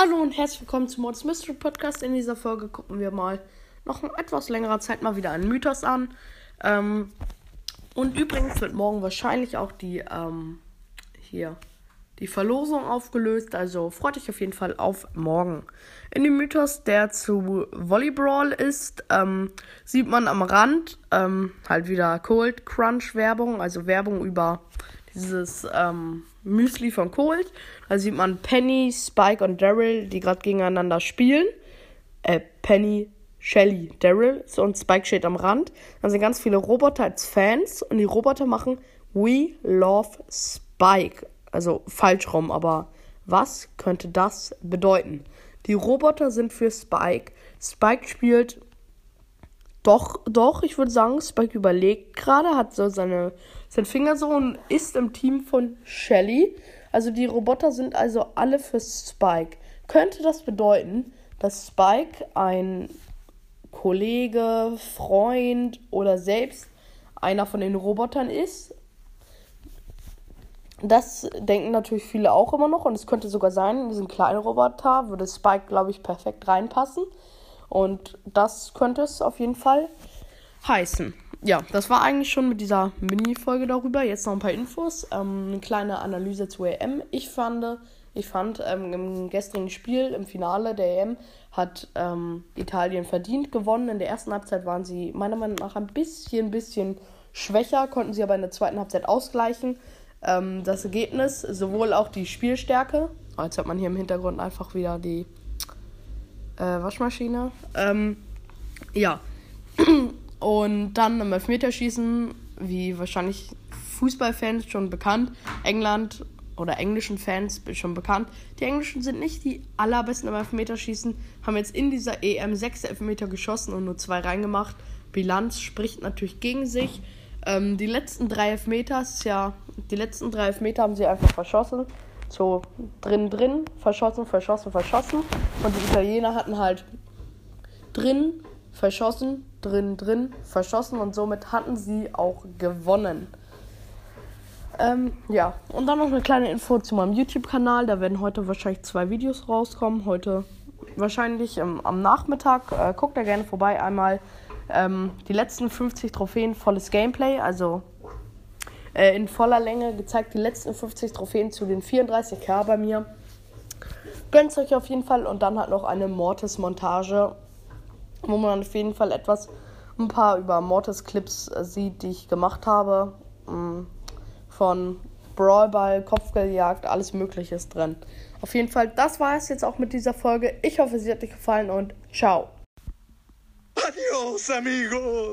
Hallo und herzlich willkommen zum Mods Mystery Podcast. In dieser Folge gucken wir mal noch in etwas längerer Zeit mal wieder einen Mythos an. Ähm, und übrigens wird morgen wahrscheinlich auch die ähm, hier die Verlosung aufgelöst. Also freut euch auf jeden Fall auf morgen. In dem Mythos, der zu Volleyball ist, ähm, sieht man am Rand ähm, halt wieder Cold Crunch Werbung, also Werbung über dieses ähm, Müsli von Cold. Da sieht man Penny, Spike und Daryl, die gerade gegeneinander spielen. Äh, Penny, Shelly, Daryl und Spike steht am Rand. Dann sind ganz viele Roboter als Fans und die Roboter machen We Love Spike. Also falsch rum, aber was könnte das bedeuten? Die Roboter sind für Spike. Spike spielt doch, doch, ich würde sagen, Spike überlegt gerade, hat so seine, seinen Finger so und ist im Team von Shelly. Also die Roboter sind also alle für Spike. Könnte das bedeuten, dass Spike ein Kollege, Freund oder selbst einer von den Robotern ist? Das denken natürlich viele auch immer noch und es könnte sogar sein, in diesen kleinen Roboter würde Spike, glaube ich, perfekt reinpassen. Und das könnte es auf jeden Fall heißen. Ja, das war eigentlich schon mit dieser Mini-Folge darüber. Jetzt noch ein paar Infos. Ähm, eine kleine Analyse zur EM. Ich fand, ich fand ähm, im gestrigen Spiel, im Finale der EM, hat ähm, Italien verdient gewonnen. In der ersten Halbzeit waren sie meiner Meinung nach ein bisschen, bisschen schwächer, konnten sie aber in der zweiten Halbzeit ausgleichen. Ähm, das Ergebnis, sowohl auch die Spielstärke, jetzt hat man hier im Hintergrund einfach wieder die äh, Waschmaschine. Ähm, ja. Und dann im Elfmeterschießen, wie wahrscheinlich Fußballfans schon bekannt, England oder englischen Fans schon bekannt. Die Englischen sind nicht die allerbesten im Elfmeterschießen, haben jetzt in dieser EM sechs Elfmeter geschossen und nur zwei reingemacht. Bilanz spricht natürlich gegen sich. Ähm, die letzten drei Elfmeter ja, die letzten drei Elfmeter haben sie einfach verschossen so drin, drin, verschossen, verschossen, verschossen. Und die Italiener hatten halt drin, verschossen, drin, drin, verschossen und somit hatten sie auch gewonnen. Ähm, ja, und dann noch eine kleine Info zu meinem YouTube-Kanal. Da werden heute wahrscheinlich zwei Videos rauskommen. Heute wahrscheinlich ähm, am Nachmittag. Äh, guckt da gerne vorbei. Einmal ähm, die letzten 50 Trophäen, volles Gameplay. Also äh, in voller Länge gezeigt, die letzten 50 Trophäen zu den 34k bei mir. Gönnt euch auf jeden Fall und dann halt noch eine Mortis-Montage, wo man auf jeden Fall etwas, ein paar über Mortis-Clips äh, sieht, die ich gemacht habe. Ähm, von Brawlball, Kopfgeldjagd, alles Mögliche ist drin. Auf jeden Fall, das war es jetzt auch mit dieser Folge. Ich hoffe, sie hat euch gefallen und ciao. Adiós amigos.